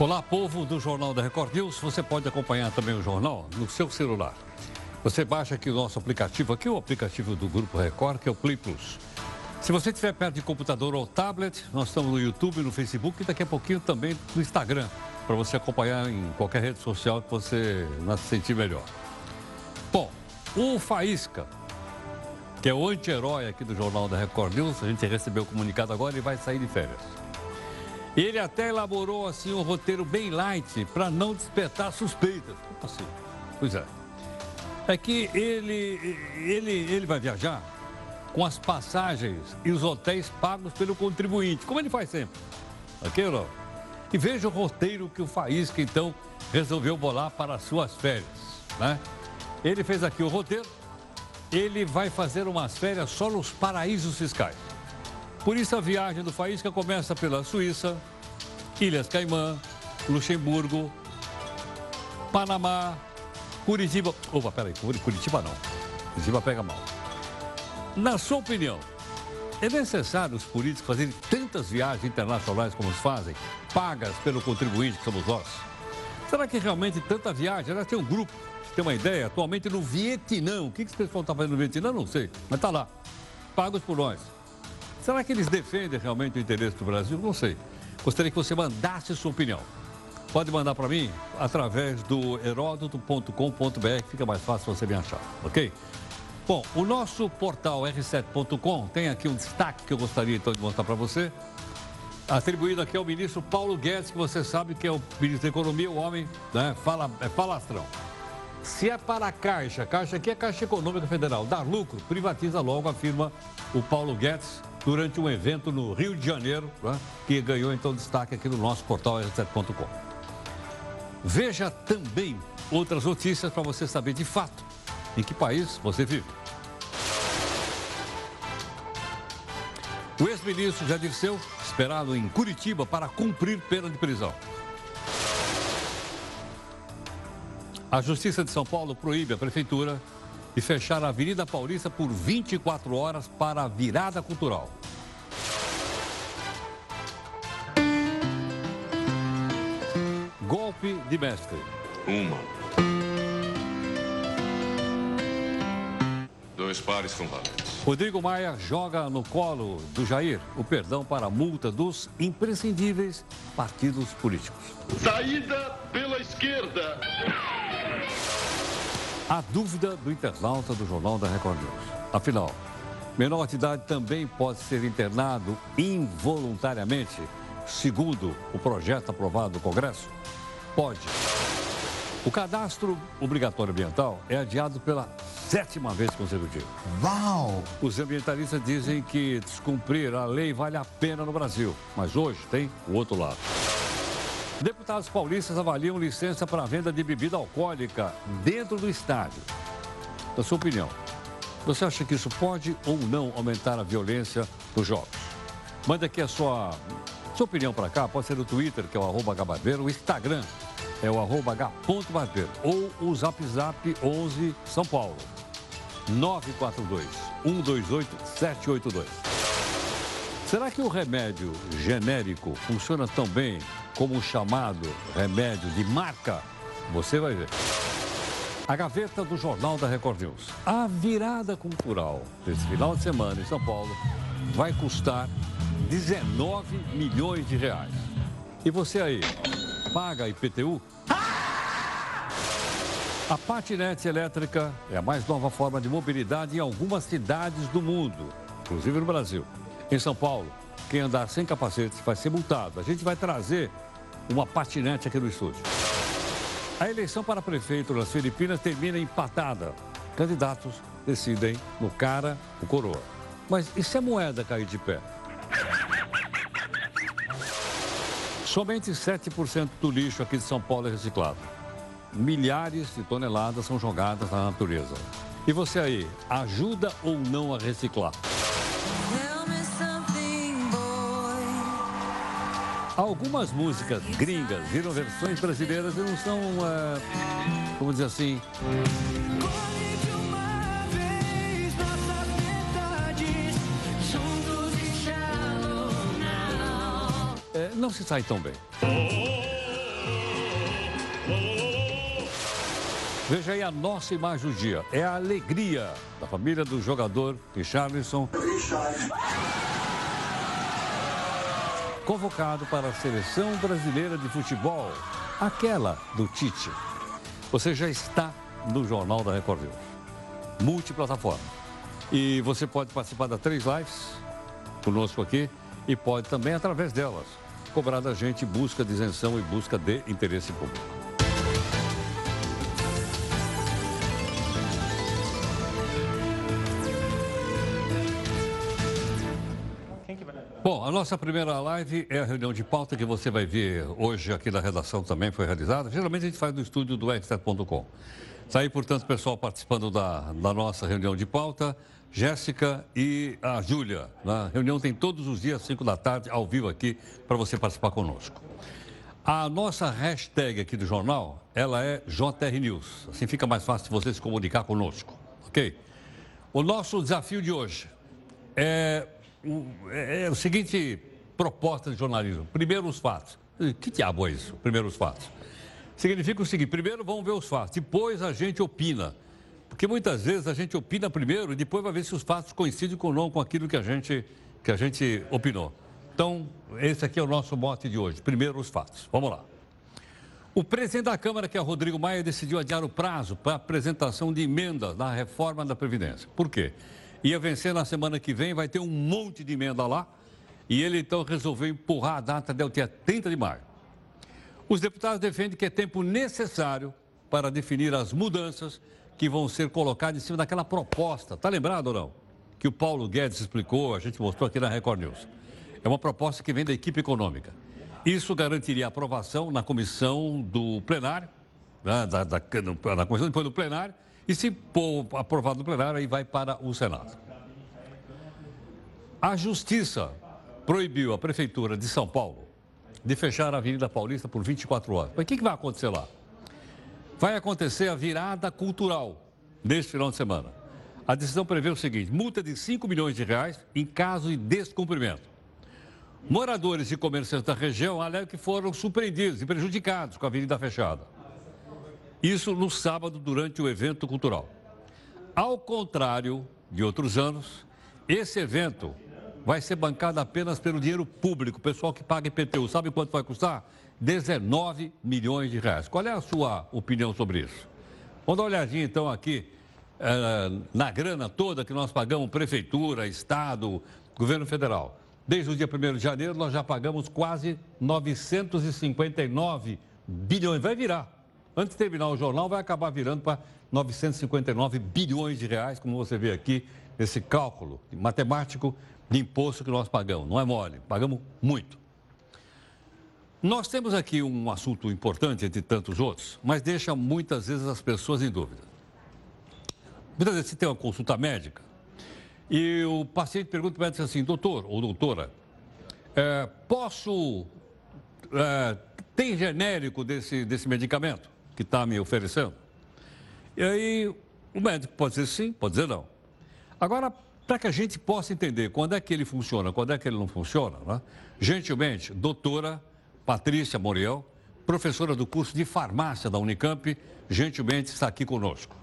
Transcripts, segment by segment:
Olá, povo do Jornal da Record News. Você pode acompanhar também o jornal no seu celular. Você baixa aqui o nosso aplicativo, aqui o aplicativo do Grupo Record, que é o Play Plus. Se você estiver perto de computador ou tablet, nós estamos no YouTube, no Facebook e daqui a pouquinho também no Instagram, para você acompanhar em qualquer rede social que você se sentir melhor. Bom, o Faísca, que é o anti-herói aqui do Jornal da Record News, a gente recebeu o comunicado agora e vai sair de férias. Ele até elaborou assim um roteiro bem light para não despertar suspeitas. Assim, pois é. É que ele, ele, ele vai viajar com as passagens e os hotéis pagos pelo contribuinte, como ele faz sempre. Não? E veja o roteiro que o Faísca, então, resolveu bolar para as suas férias, né? Ele fez aqui o roteiro, ele vai fazer umas férias só nos paraísos fiscais. Por isso a viagem do Faísca começa pela Suíça, Ilhas Caimã, Luxemburgo, Panamá, Curitiba. Opa, peraí, Curitiba não. Curitiba pega mal. Na sua opinião, é necessário os políticos fazerem tantas viagens internacionais como os fazem, pagas pelo contribuinte que somos nós? Será que realmente tanta viagem? Já tem um grupo, tem uma ideia, atualmente no Vietnã. O que esse pessoal está fazendo no Vietnã? Não sei, mas está lá. Pagos por nós. Será que eles defendem realmente o interesse do Brasil? Não sei. Gostaria que você mandasse sua opinião. Pode mandar para mim através do heródoto.com.br, fica mais fácil você me achar, ok? Bom, o nosso portal r7.com tem aqui um destaque que eu gostaria então de mostrar para você. Atribuído aqui ao ministro Paulo Guedes, que você sabe que é o ministro da Economia, o homem né, fala, é falastrão. Se é para a Caixa, Caixa aqui é Caixa Econômica Federal, dar lucro, privatiza logo, afirma o Paulo Guedes durante um evento no Rio de Janeiro, né, que ganhou então destaque aqui no nosso portal r7.com. Veja também outras notícias para você saber de fato em que país você vive. O ex-ministro Jair Dirceu, esperado em Curitiba para cumprir pena de prisão. A Justiça de São Paulo proíbe a Prefeitura de fechar a Avenida Paulista por 24 horas para a virada cultural. Golpe de mestre. Uma. Dois pares com valentes. Rodrigo Maia joga no colo do Jair o perdão para a multa dos imprescindíveis partidos políticos. Saída pela esquerda. A dúvida do internauta do Jornal da Record News. Afinal, menor de idade também pode ser internado involuntariamente, segundo o projeto aprovado no Congresso? Pode. O cadastro obrigatório ambiental é adiado pela sétima vez consecutiva. Uau! Os ambientalistas dizem que descumprir a lei vale a pena no Brasil, mas hoje tem o outro lado. Deputados paulistas avaliam licença para venda de bebida alcoólica dentro do estádio. Na sua opinião, você acha que isso pode ou não aumentar a violência dos jogos? Manda aqui a sua, sua opinião para cá, pode ser no Twitter, que é o arroba Gabarbeiro, o Instagram é o arroba h.barbeiro, ou o Zap Zap 11 São Paulo. 942 128 782. Será que o remédio genérico funciona tão bem como o chamado remédio de marca? Você vai ver. A gaveta do Jornal da Record News. A virada cultural desse final de semana em São Paulo vai custar 19 milhões de reais. E você aí, paga IPTU? A patinete elétrica é a mais nova forma de mobilidade em algumas cidades do mundo, inclusive no Brasil. Em São Paulo, quem andar sem capacete vai ser multado. A gente vai trazer uma patinete aqui no estúdio. A eleição para prefeito nas Filipinas termina empatada. Candidatos decidem no cara o coroa. Mas e se a moeda cair de pé? Somente 7% do lixo aqui de São Paulo é reciclado. Milhares de toneladas são jogadas na natureza. E você aí, ajuda ou não a reciclar? Algumas músicas gringas viram versões brasileiras e não são, uh, como dizer assim, é, não se sai tão bem. Veja aí a nossa imagem do dia. É a alegria da família do jogador Richarlison. Convocado para a seleção brasileira de futebol, aquela do Tite. Você já está no Jornal da Record News. Multiplataforma. E você pode participar das três lives conosco aqui e pode também, através delas, cobrar da gente busca de isenção e busca de interesse público. A nossa primeira live é a reunião de pauta que você vai ver hoje aqui na redação também foi realizada. Geralmente a gente faz no estúdio do r7.com. Está aí, portanto, o pessoal participando da, da nossa reunião de pauta. Jéssica e a Júlia. A reunião tem todos os dias, 5 da tarde, ao vivo aqui, para você participar conosco. A nossa hashtag aqui do jornal, ela é JR News. Assim fica mais fácil você se comunicar conosco, ok? O nosso desafio de hoje é é, é o seguinte proposta de jornalismo. Primeiro os fatos. Que diabo é isso? Primeiro os fatos. Significa o seguinte, primeiro vamos ver os fatos, depois a gente opina. Porque muitas vezes a gente opina primeiro e depois vai ver se os fatos coincidem ou não com aquilo que a gente, que a gente opinou. Então, esse aqui é o nosso mote de hoje. Primeiro os fatos. Vamos lá. O presidente da Câmara, que é Rodrigo Maia, decidiu adiar o prazo para apresentação de emendas na reforma da Previdência. Por quê? Ia vencer na semana que vem, vai ter um monte de emenda lá. E ele então resolveu empurrar a data até o dia 30 de maio. Os deputados defendem que é tempo necessário para definir as mudanças que vão ser colocadas em cima daquela proposta. Está lembrado ou não? Que o Paulo Guedes explicou, a gente mostrou aqui na Record News. É uma proposta que vem da equipe econômica. Isso garantiria aprovação na comissão do plenário, né, da, da, na comissão depois do plenário, e se for aprovado no plenário, aí vai para o Senado. A Justiça proibiu a Prefeitura de São Paulo de fechar a Avenida Paulista por 24 horas. Mas o que, que vai acontecer lá? Vai acontecer a virada cultural neste final de semana. A decisão prevê o seguinte: multa de 5 milhões de reais em caso de descumprimento. Moradores e comerciantes da região alegam que foram surpreendidos e prejudicados com a avenida fechada. Isso no sábado, durante o evento cultural. Ao contrário de outros anos, esse evento vai ser bancado apenas pelo dinheiro público, pessoal que paga IPTU. Sabe quanto vai custar? 19 milhões de reais. Qual é a sua opinião sobre isso? Vamos dar uma olhadinha então aqui eh, na grana toda que nós pagamos, prefeitura, estado, governo federal. Desde o dia 1 de janeiro nós já pagamos quase 959 bilhões. Vai virar. Antes de terminar o jornal, vai acabar virando para 959 bilhões de reais, como você vê aqui nesse cálculo matemático de imposto que nós pagamos. Não é mole, pagamos muito. Nós temos aqui um assunto importante, entre tantos outros, mas deixa muitas vezes as pessoas em dúvida. Muitas vezes você tem uma consulta médica e o paciente pergunta para o médico assim, doutor ou doutora, é, posso. É, tem genérico desse, desse medicamento? Que está me oferecendo? E aí o médico pode dizer sim, pode dizer não. Agora, para que a gente possa entender quando é que ele funciona, quando é que ele não funciona, né? gentilmente, doutora Patrícia Moriel, professora do curso de farmácia da Unicamp, gentilmente está aqui conosco.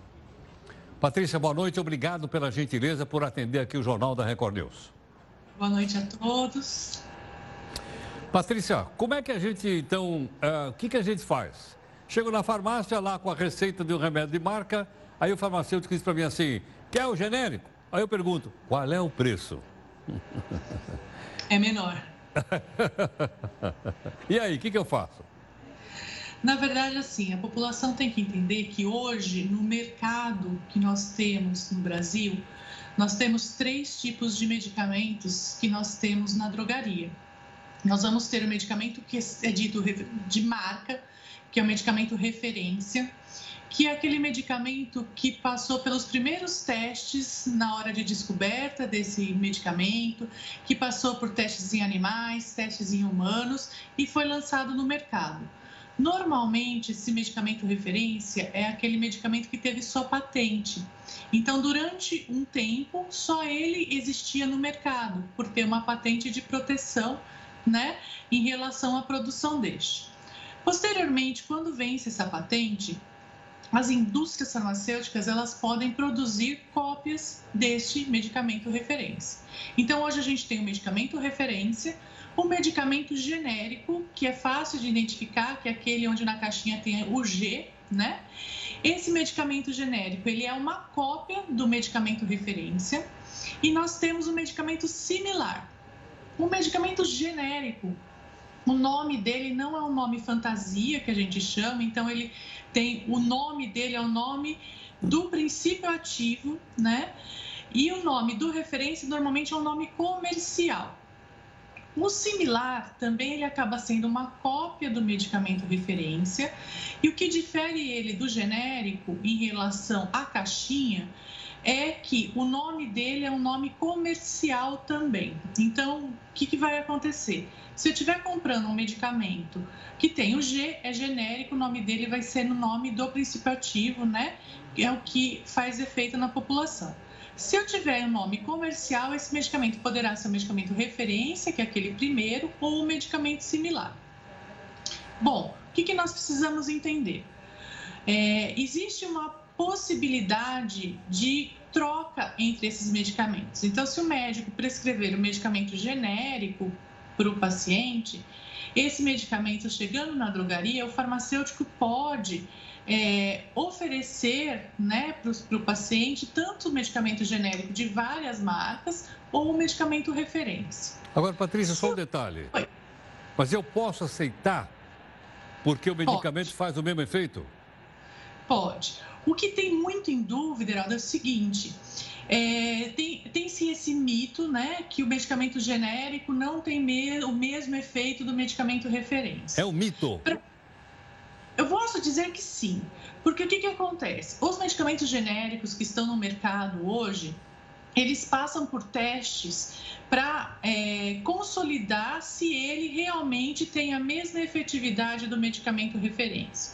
Patrícia, boa noite, obrigado pela gentileza por atender aqui o Jornal da Record News. Boa noite a todos. Patrícia, como é que a gente, então, uh, o que, que a gente faz? Chego na farmácia lá com a receita de um remédio de marca, aí o farmacêutico diz para mim assim: quer o genérico? Aí eu pergunto: qual é o preço? É menor. e aí, o que, que eu faço? Na verdade, assim, a população tem que entender que hoje, no mercado que nós temos no Brasil, nós temos três tipos de medicamentos que nós temos na drogaria. Nós vamos ter o medicamento que é dito de marca, que é o medicamento referência, que é aquele medicamento que passou pelos primeiros testes na hora de descoberta desse medicamento, que passou por testes em animais, testes em humanos e foi lançado no mercado. Normalmente, esse medicamento referência é aquele medicamento que teve sua patente. Então, durante um tempo, só ele existia no mercado, por ter uma patente de proteção né, em relação à produção deste. Posteriormente, quando vence essa patente, as indústrias farmacêuticas elas podem produzir cópias deste medicamento referência. Então, hoje a gente tem o medicamento referência, o medicamento genérico, que é fácil de identificar, que é aquele onde na caixinha tem o G, né? Esse medicamento genérico, ele é uma cópia do medicamento referência e nós temos um medicamento similar. O medicamento genérico, o nome dele não é um nome fantasia que a gente chama, então ele tem o nome dele é o nome do princípio ativo, né? E o nome do referência normalmente é um nome comercial. O similar também ele acaba sendo uma cópia do medicamento referência e o que difere ele do genérico em relação à caixinha é que o nome dele é um nome comercial também. Então, o que, que vai acontecer? Se eu estiver comprando um medicamento que tem o G, é genérico, o nome dele vai ser no nome do princípio ativo, né? É o que faz efeito na população. Se eu tiver um nome comercial, esse medicamento poderá ser um medicamento referência, que é aquele primeiro, ou um medicamento similar. Bom, o que, que nós precisamos entender? É, existe uma possibilidade de troca entre esses medicamentos. Então, se o médico prescrever um medicamento genérico para o paciente, esse medicamento chegando na drogaria, o farmacêutico pode é, oferecer né, para o paciente tanto o medicamento genérico de várias marcas ou o medicamento referência. Agora, Patrícia, só um detalhe. Oi. Mas eu posso aceitar porque o medicamento pode. faz o mesmo efeito? Pode. O que tem muito em dúvida, Heraldo, é o seguinte: é, tem, tem-se esse mito, né, que o medicamento genérico não tem me, o mesmo efeito do medicamento referência. É um mito. Eu posso dizer que sim, porque o que, que acontece? Os medicamentos genéricos que estão no mercado hoje, eles passam por testes para é, consolidar se ele realmente tem a mesma efetividade do medicamento referência.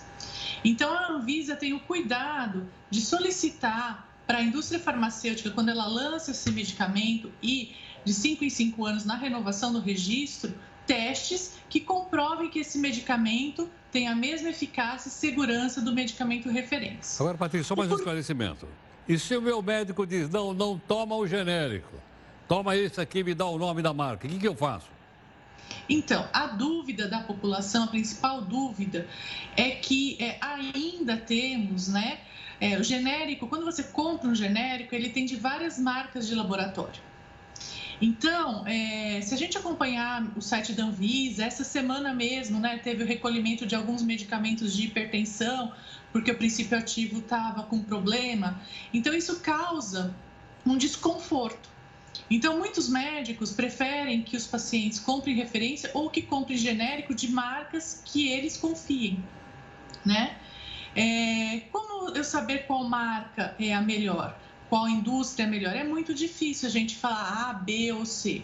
Então, a Anvisa tem o cuidado de solicitar para a indústria farmacêutica, quando ela lança esse medicamento e de 5 em 5 anos na renovação do registro, testes que comprovem que esse medicamento tem a mesma eficácia e segurança do medicamento referência. Agora, Patrícia, só mais um por... esclarecimento. E se o meu médico diz, não, não toma o genérico, toma esse aqui e me dá o nome da marca, o que, que eu faço? Então, a dúvida da população, a principal dúvida, é que é, ainda temos, né, é, o genérico, quando você compra um genérico, ele tem de várias marcas de laboratório. Então, é, se a gente acompanhar o site da Anvisa, essa semana mesmo, né, teve o recolhimento de alguns medicamentos de hipertensão, porque o princípio ativo estava com problema. Então, isso causa um desconforto. Então, muitos médicos preferem que os pacientes comprem referência ou que comprem genérico de marcas que eles confiem, né? É, como eu saber qual marca é a melhor? qual indústria é melhor. É muito difícil a gente falar A, B ou C.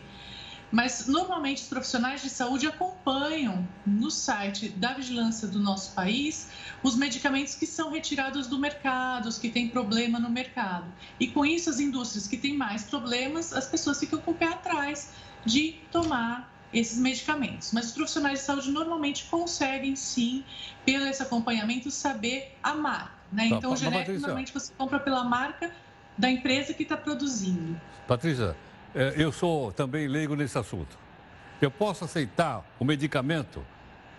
Mas normalmente os profissionais de saúde acompanham no site da vigilância do nosso país os medicamentos que são retirados do mercado, os que têm problema no mercado. E com isso, as indústrias que têm mais problemas, as pessoas ficam com o pé atrás de tomar esses medicamentos. Mas os profissionais de saúde normalmente conseguem sim, pelo esse acompanhamento, saber a marca. Né? Tá, então, o genérico normalmente você compra pela marca da empresa que está produzindo. Patrícia, é, eu sou também leigo nesse assunto. Eu posso aceitar o medicamento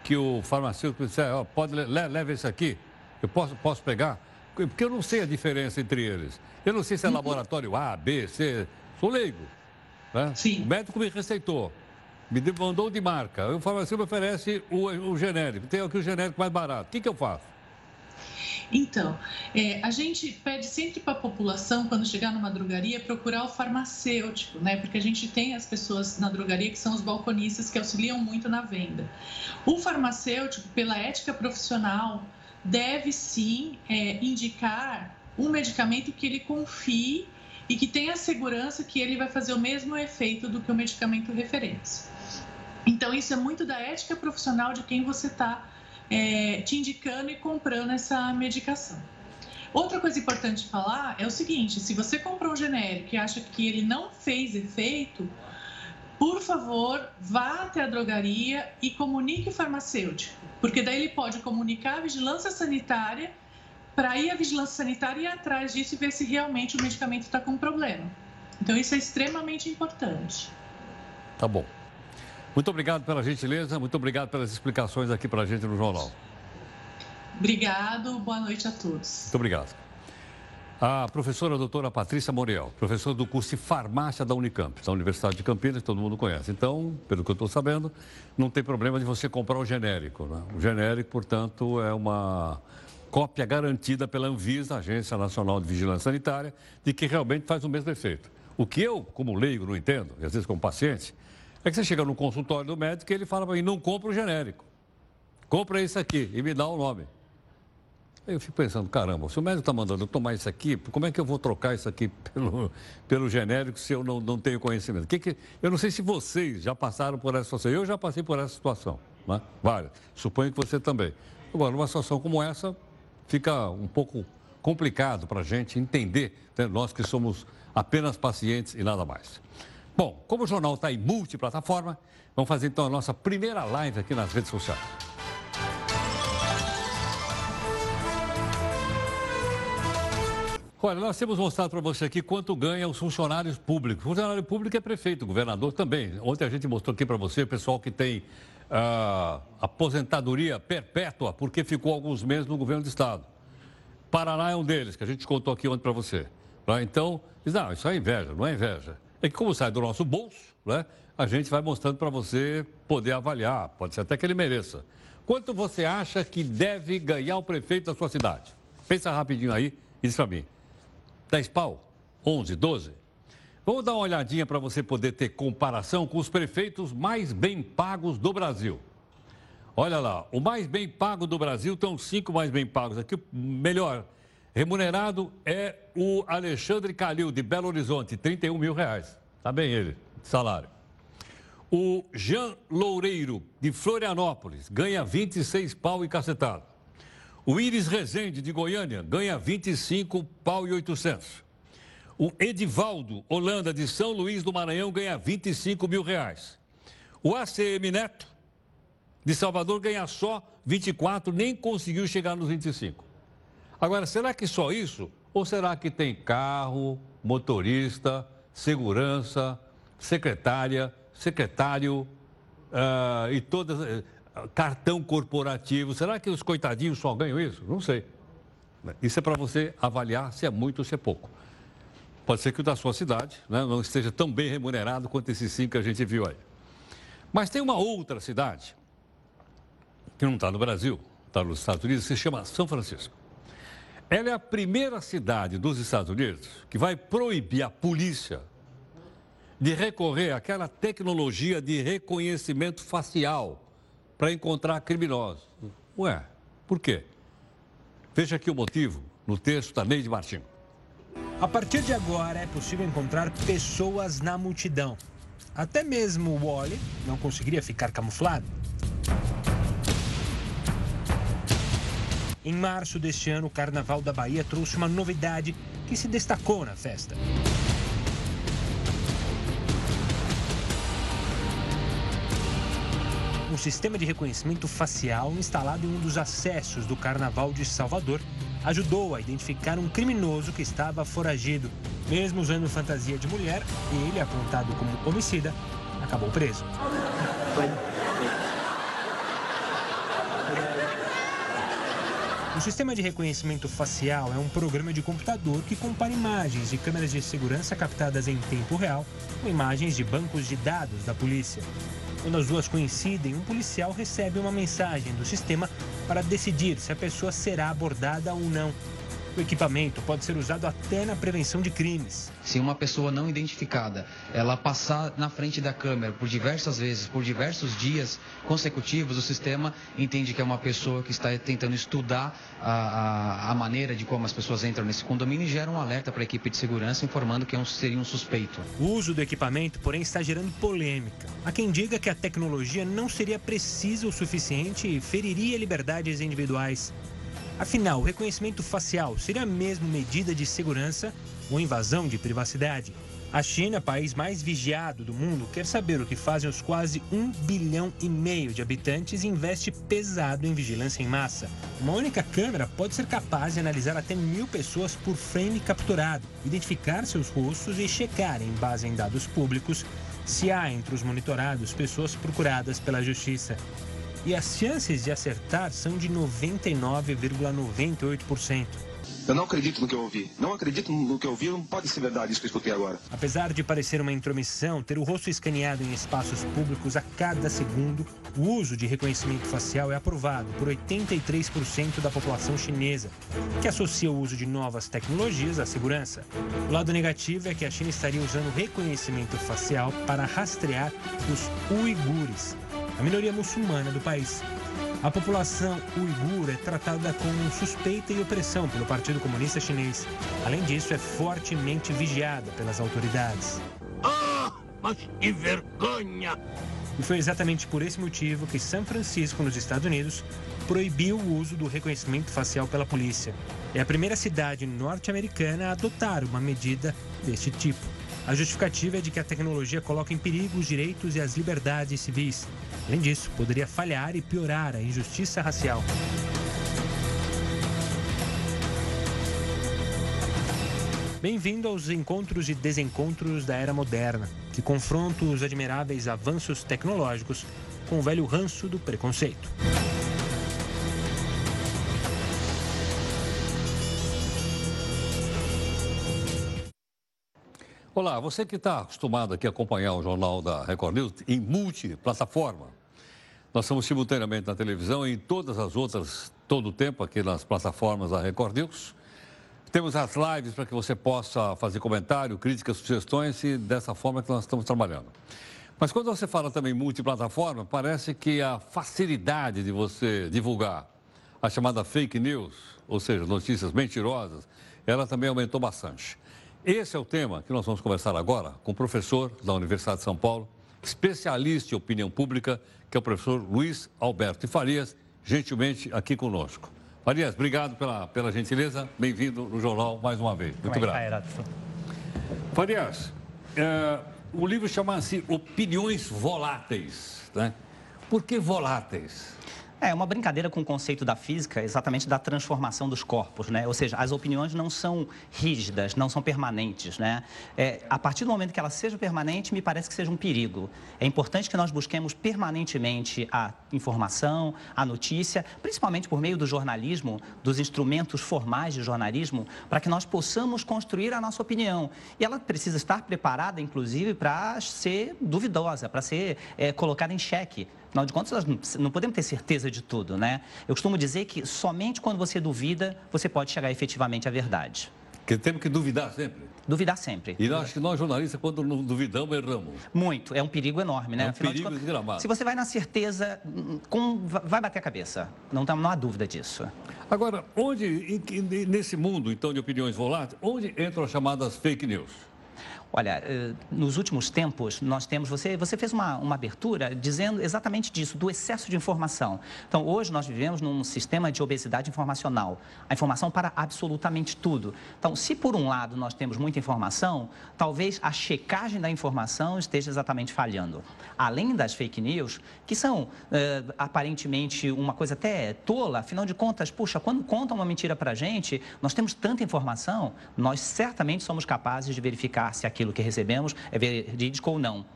que o farmacêutico disser, oh, pode, leve esse aqui, eu posso, posso pegar? Porque eu não sei a diferença entre eles. Eu não sei se é uhum. laboratório A, B, C, sou leigo. Né? Sim. O médico me receitou, me mandou de marca. O farmacêutico me oferece o, o genérico, tem aqui o genérico mais barato. O que, que eu faço? Então, é, a gente pede sempre para a população, quando chegar numa drogaria, procurar o farmacêutico, né? Porque a gente tem as pessoas na drogaria que são os balconistas que auxiliam muito na venda. O farmacêutico, pela ética profissional, deve sim é, indicar um medicamento que ele confie e que tenha segurança que ele vai fazer o mesmo efeito do que o medicamento referência. Então, isso é muito da ética profissional de quem você está é, te indicando e comprando essa medicação. Outra coisa importante falar é o seguinte: se você comprou um genérico e acha que ele não fez efeito, por favor, vá até a drogaria e comunique o farmacêutico, porque daí ele pode comunicar a vigilância sanitária para ir à vigilância sanitária e ir atrás disso e ver se realmente o medicamento está com problema. Então, isso é extremamente importante. Tá bom. Muito obrigado pela gentileza, muito obrigado pelas explicações aqui para a gente no jornal. Obrigado, boa noite a todos. Muito obrigado. A professora a doutora Patrícia Moriel, professora do curso de farmácia da Unicamp, da Universidade de Campinas, que todo mundo conhece. Então, pelo que eu estou sabendo, não tem problema de você comprar o genérico. Né? O genérico, portanto, é uma cópia garantida pela Anvisa, Agência Nacional de Vigilância Sanitária, de que realmente faz o mesmo efeito. O que eu, como leigo, não entendo, e às vezes como paciente, é que você chega no consultório do médico e ele fala para mim, não compra o genérico. Compra esse aqui e me dá o nome. Aí eu fico pensando, caramba, se o médico está mandando eu tomar isso aqui, como é que eu vou trocar isso aqui pelo, pelo genérico se eu não, não tenho conhecimento? Que que, eu não sei se vocês já passaram por essa situação. Eu já passei por essa situação, né? várias. Suponho que você também. Agora, numa situação como essa, fica um pouco complicado para a gente entender, né? nós que somos apenas pacientes e nada mais. Bom, como o jornal está em multiplataforma, vamos fazer então a nossa primeira live aqui nas redes sociais. Olha, nós temos mostrado para você aqui quanto ganham os funcionários públicos. Funcionário público é prefeito, governador também. Ontem a gente mostrou aqui para você o pessoal que tem uh, aposentadoria perpétua, porque ficou alguns meses no governo do Estado. Paraná é um deles, que a gente contou aqui ontem para você. Né? Então, diz, não, isso é inveja, não é inveja. É que como sai do nosso bolso, né, a gente vai mostrando para você poder avaliar, pode ser até que ele mereça. Quanto você acha que deve ganhar o prefeito da sua cidade? Pensa rapidinho aí e diz para mim. 10 pau? 11, 12? Vamos dar uma olhadinha para você poder ter comparação com os prefeitos mais bem pagos do Brasil. Olha lá, o mais bem pago do Brasil, estão cinco mais bem pagos aqui. Melhor remunerado é o Alexandre Calil, de Belo Horizonte, 31 mil reais. Está bem ele, salário. O Jean Loureiro, de Florianópolis, ganha 26 pau e cacetado. O Iris Rezende, de Goiânia, ganha 25 pau e 800. O Edivaldo Holanda, de São Luís do Maranhão, ganha 25 mil reais. O ACM Neto, de Salvador, ganha só 24, nem conseguiu chegar nos 25. Agora, será que só isso? Ou será que tem carro, motorista, segurança, secretária, secretário uh, e todas cartão corporativo. Será que os coitadinhos só ganham isso? Não sei. Isso é para você avaliar se é muito ou se é pouco. Pode ser que o da sua cidade né, não esteja tão bem remunerado quanto esses cinco que a gente viu aí. Mas tem uma outra cidade, que não está no Brasil, está nos Estados Unidos, se chama São Francisco. Ela é a primeira cidade dos Estados Unidos que vai proibir a polícia de recorrer àquela tecnologia de reconhecimento facial para encontrar criminosos. Ué, por quê? Veja aqui o motivo no texto da Neide Martins. A partir de agora é possível encontrar pessoas na multidão. Até mesmo o Wally não conseguiria ficar camuflado. Em março deste ano, o Carnaval da Bahia trouxe uma novidade que se destacou na festa. um sistema de reconhecimento facial instalado em um dos acessos do Carnaval de Salvador ajudou a identificar um criminoso que estava foragido. Mesmo usando fantasia de mulher, ele, apontado como homicida, acabou preso. O sistema de reconhecimento facial é um programa de computador que compara imagens de câmeras de segurança captadas em tempo real com imagens de bancos de dados da polícia. Quando as duas coincidem, um policial recebe uma mensagem do sistema para decidir se a pessoa será abordada ou não. O equipamento pode ser usado até na prevenção de crimes. Se uma pessoa não identificada, ela passar na frente da câmera por diversas vezes, por diversos dias consecutivos, o sistema entende que é uma pessoa que está tentando estudar a, a, a maneira de como as pessoas entram nesse condomínio e gera um alerta para a equipe de segurança informando que é um, seria um suspeito. O uso do equipamento, porém, está gerando polêmica. Há quem diga que a tecnologia não seria precisa o suficiente e feriria liberdades individuais. Afinal, o reconhecimento facial seria mesmo medida de segurança ou invasão de privacidade? A China, país mais vigiado do mundo, quer saber o que fazem os quase um bilhão e meio de habitantes e investe pesado em vigilância em massa. Uma única câmera pode ser capaz de analisar até mil pessoas por frame capturado, identificar seus rostos e checar, em base em dados públicos, se há entre os monitorados pessoas procuradas pela justiça. E as chances de acertar são de 99,98%. Eu não acredito no que eu ouvi. Não acredito no que eu ouvi, não pode ser verdade isso que eu escutei agora. Apesar de parecer uma intromissão, ter o rosto escaneado em espaços públicos a cada segundo, o uso de reconhecimento facial é aprovado por 83% da população chinesa, que associa o uso de novas tecnologias à segurança. O lado negativo é que a China estaria usando reconhecimento facial para rastrear os uigures, a minoria muçulmana do país. A população uigur é tratada com suspeita e opressão pelo Partido Comunista Chinês. Além disso, é fortemente vigiada pelas autoridades. Ah, mas que vergonha! E foi exatamente por esse motivo que São Francisco, nos Estados Unidos, proibiu o uso do reconhecimento facial pela polícia. É a primeira cidade norte-americana a adotar uma medida deste tipo. A justificativa é de que a tecnologia coloca em perigo os direitos e as liberdades civis. Além disso, poderia falhar e piorar a injustiça racial. Bem-vindo aos encontros e desencontros da era moderna, que confrontam os admiráveis avanços tecnológicos com o velho ranço do preconceito. Olá, você que está acostumado aqui a acompanhar o jornal da Record News em multiplataforma. Nós estamos simultaneamente na televisão e em todas as outras, todo o tempo, aqui nas plataformas da Record News. Temos as lives para que você possa fazer comentário, críticas, sugestões e dessa forma que nós estamos trabalhando. Mas quando você fala também multiplataforma, parece que a facilidade de você divulgar a chamada fake news, ou seja, notícias mentirosas, ela também aumentou bastante. Esse é o tema que nós vamos conversar agora com o professor da Universidade de São Paulo, especialista em opinião pública, que é o professor Luiz Alberto e Farias, gentilmente aqui conosco. Farias, obrigado pela, pela gentileza, bem-vindo no jornal mais uma vez. Muito obrigado. Farias, é, o livro chama-se Opiniões Voláteis. Né? Por que voláteis? É uma brincadeira com o conceito da física, exatamente da transformação dos corpos, né? Ou seja, as opiniões não são rígidas, não são permanentes, né? É, a partir do momento que ela seja permanente, me parece que seja um perigo. É importante que nós busquemos permanentemente a informação, a notícia, principalmente por meio do jornalismo, dos instrumentos formais de jornalismo, para que nós possamos construir a nossa opinião. E ela precisa estar preparada, inclusive, para ser duvidosa, para ser é, colocada em xeque. Afinal de contas, nós não podemos ter certeza de tudo, né? Eu costumo dizer que somente quando você duvida, você pode chegar efetivamente à verdade. Que temos que duvidar sempre. Duvidar sempre. E acho que nós, jornalistas, quando não duvidamos, erramos. Muito. É um perigo enorme, né? É um Afinal perigo de contas, Se você vai na certeza, com, vai bater a cabeça. Não, tá, não há dúvida disso. Agora, onde, nesse mundo, então, de opiniões voláteis, onde entram as chamadas fake news? Olha, eh, nos últimos tempos, nós temos. Você, você fez uma, uma abertura dizendo exatamente disso, do excesso de informação. Então, hoje nós vivemos num sistema de obesidade informacional. A informação para absolutamente tudo. Então, se por um lado nós temos muita informação, talvez a checagem da informação esteja exatamente falhando. Além das fake news, que são eh, aparentemente uma coisa até tola, afinal de contas, puxa, quando contam uma mentira para a gente, nós temos tanta informação, nós certamente somos capazes de verificar se aquilo aquilo que recebemos é verídico ou não.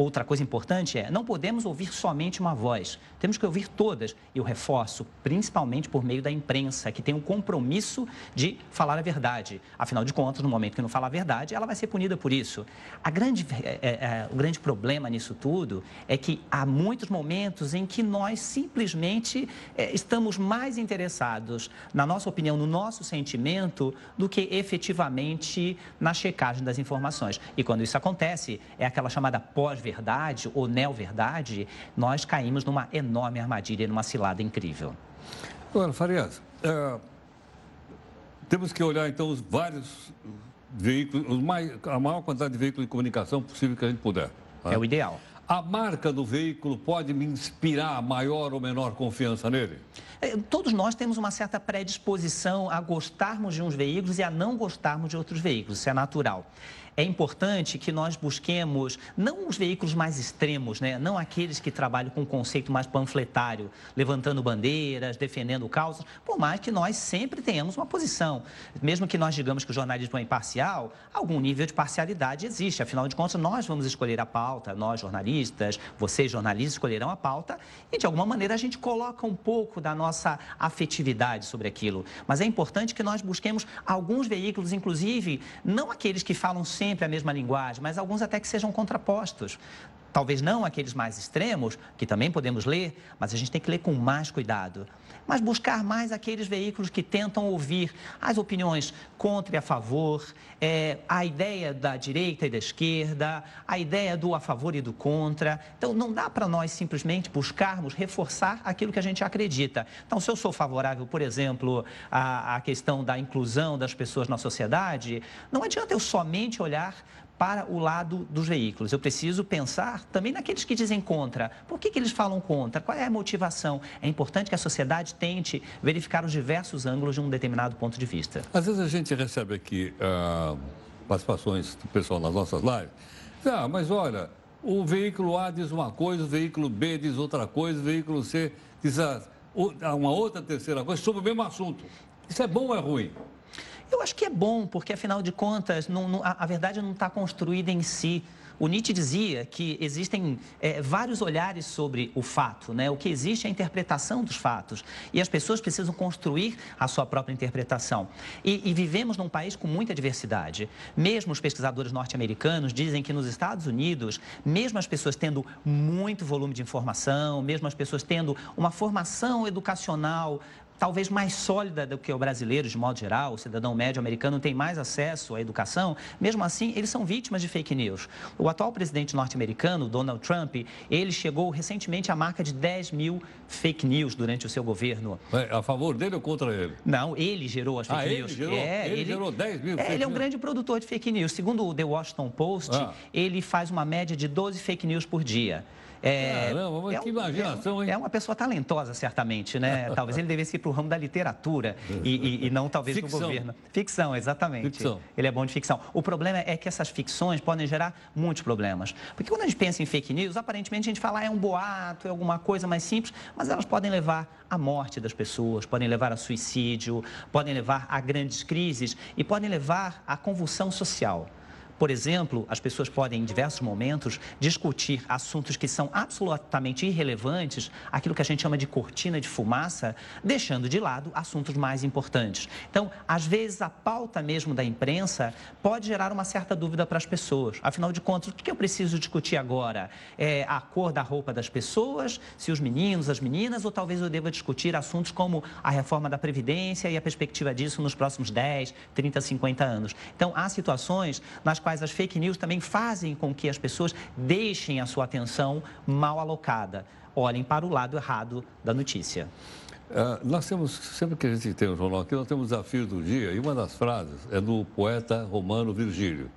Outra coisa importante é, não podemos ouvir somente uma voz, temos que ouvir todas. E eu reforço, principalmente por meio da imprensa, que tem o compromisso de falar a verdade. Afinal de contas, no momento que não fala a verdade, ela vai ser punida por isso. A grande, é, é, o grande problema nisso tudo é que há muitos momentos em que nós simplesmente é, estamos mais interessados, na nossa opinião, no nosso sentimento, do que efetivamente na checagem das informações. E quando isso acontece, é aquela chamada pós pós-verdade ou neo-verdade, nós caímos numa enorme armadilha, numa cilada incrível. Agora, Farias, é, temos que olhar então os vários veículos, os mais, a maior quantidade de veículos de comunicação possível que a gente puder. Né? É o ideal. A marca do veículo pode me inspirar maior ou menor confiança nele? É, todos nós temos uma certa predisposição a gostarmos de uns veículos e a não gostarmos de outros veículos, isso é natural. É importante que nós busquemos não os veículos mais extremos, né? não aqueles que trabalham com um conceito mais panfletário, levantando bandeiras, defendendo causas, por mais que nós sempre tenhamos uma posição. Mesmo que nós digamos que o jornalismo é imparcial, algum nível de parcialidade existe. Afinal de contas, nós vamos escolher a pauta, nós jornalistas, vocês jornalistas escolherão a pauta e, de alguma maneira, a gente coloca um pouco da nossa afetividade sobre aquilo. Mas é importante que nós busquemos alguns veículos, inclusive, não aqueles que falam sempre a mesma linguagem, mas alguns até que sejam contrapostos. Talvez não aqueles mais extremos, que também podemos ler, mas a gente tem que ler com mais cuidado. Mas buscar mais aqueles veículos que tentam ouvir as opiniões contra e a favor, é, a ideia da direita e da esquerda, a ideia do a favor e do contra. Então, não dá para nós simplesmente buscarmos reforçar aquilo que a gente acredita. Então, se eu sou favorável, por exemplo, à, à questão da inclusão das pessoas na sociedade, não adianta eu somente olhar para o lado dos veículos. Eu preciso pensar também naqueles que dizem contra. Por que, que eles falam contra? Qual é a motivação? É importante que a sociedade tente verificar os diversos ângulos de um determinado ponto de vista. Às vezes a gente recebe aqui ah, participações do pessoal nas nossas lives. Ah, mas olha, o veículo A diz uma coisa, o veículo B diz outra coisa, o veículo C diz uma outra terceira coisa sobre o mesmo assunto. Isso é bom ou é ruim? Eu acho que é bom, porque afinal de contas, não, não, a, a, verdade não está construída em si. O Nietzsche dizia que existem é, vários olhares sobre o fato, né? O que existe é a interpretação dos fatos e as pessoas precisam construir a sua própria interpretação. E, e vivemos num país com muita diversidade. Mesmo os pesquisadores norte-americanos dizem que nos Estados Unidos, mesmo as pessoas tendo muito volume de informação, mesmo as pessoas tendo uma formação educacional talvez mais sólida do que o brasileiro, de modo geral, o cidadão médio americano tem mais acesso à educação, mesmo assim, eles são vítimas de fake news. O atual presidente norte-americano, Donald Trump, ele chegou recentemente à marca de 10 mil fake news durante o seu governo. É a favor dele ou contra ele? Não, ele gerou as fake ah, news. Ele gerou, é, ele, ele gerou 10 mil é, Ele é um grande produtor de fake news. Segundo o The Washington Post, ah. ele faz uma média de 12 fake news por dia. É, Caramba, mas é que imaginação, hein? É uma pessoa talentosa, certamente, né? Talvez ele devesse ir para o ramo da literatura e, e, e não talvez ficção. do governo. Ficção, exatamente. Ficção. Ele é bom de ficção. O problema é que essas ficções podem gerar muitos problemas. Porque quando a gente pensa em fake news, aparentemente a gente fala ah, é um boato, é alguma coisa mais simples, mas elas podem levar à morte das pessoas, podem levar a suicídio, podem levar a grandes crises e podem levar à convulsão social. Por exemplo, as pessoas podem, em diversos momentos, discutir assuntos que são absolutamente irrelevantes, aquilo que a gente chama de cortina de fumaça, deixando de lado assuntos mais importantes. Então, às vezes, a pauta mesmo da imprensa pode gerar uma certa dúvida para as pessoas. Afinal de contas, o que eu preciso discutir agora? É a cor da roupa das pessoas, se os meninos, as meninas, ou talvez eu deva discutir assuntos como a reforma da Previdência e a perspectiva disso nos próximos 10, 30, 50 anos. Então, há situações nas quais quais as fake news também fazem com que as pessoas deixem a sua atenção mal alocada, olhem para o lado errado da notícia. Uh, nós temos, sempre que a gente tem um jornal aqui, nós temos o desafio do dia, e uma das frases é do poeta romano Virgílio,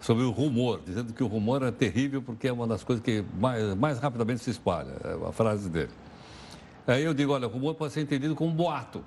sobre o rumor, dizendo que o rumor é terrível porque é uma das coisas que mais, mais rapidamente se espalha, é a frase dele. Aí eu digo, olha, rumor pode ser entendido como boato.